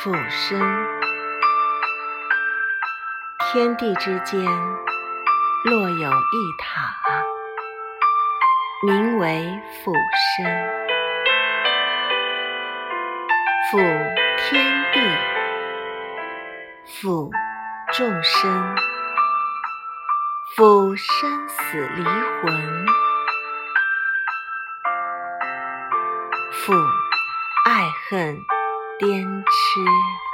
俯身，天地之间若有一塔，名为俯身。俯天地，俯众生，俯生死离魂，俯爱恨。边吃。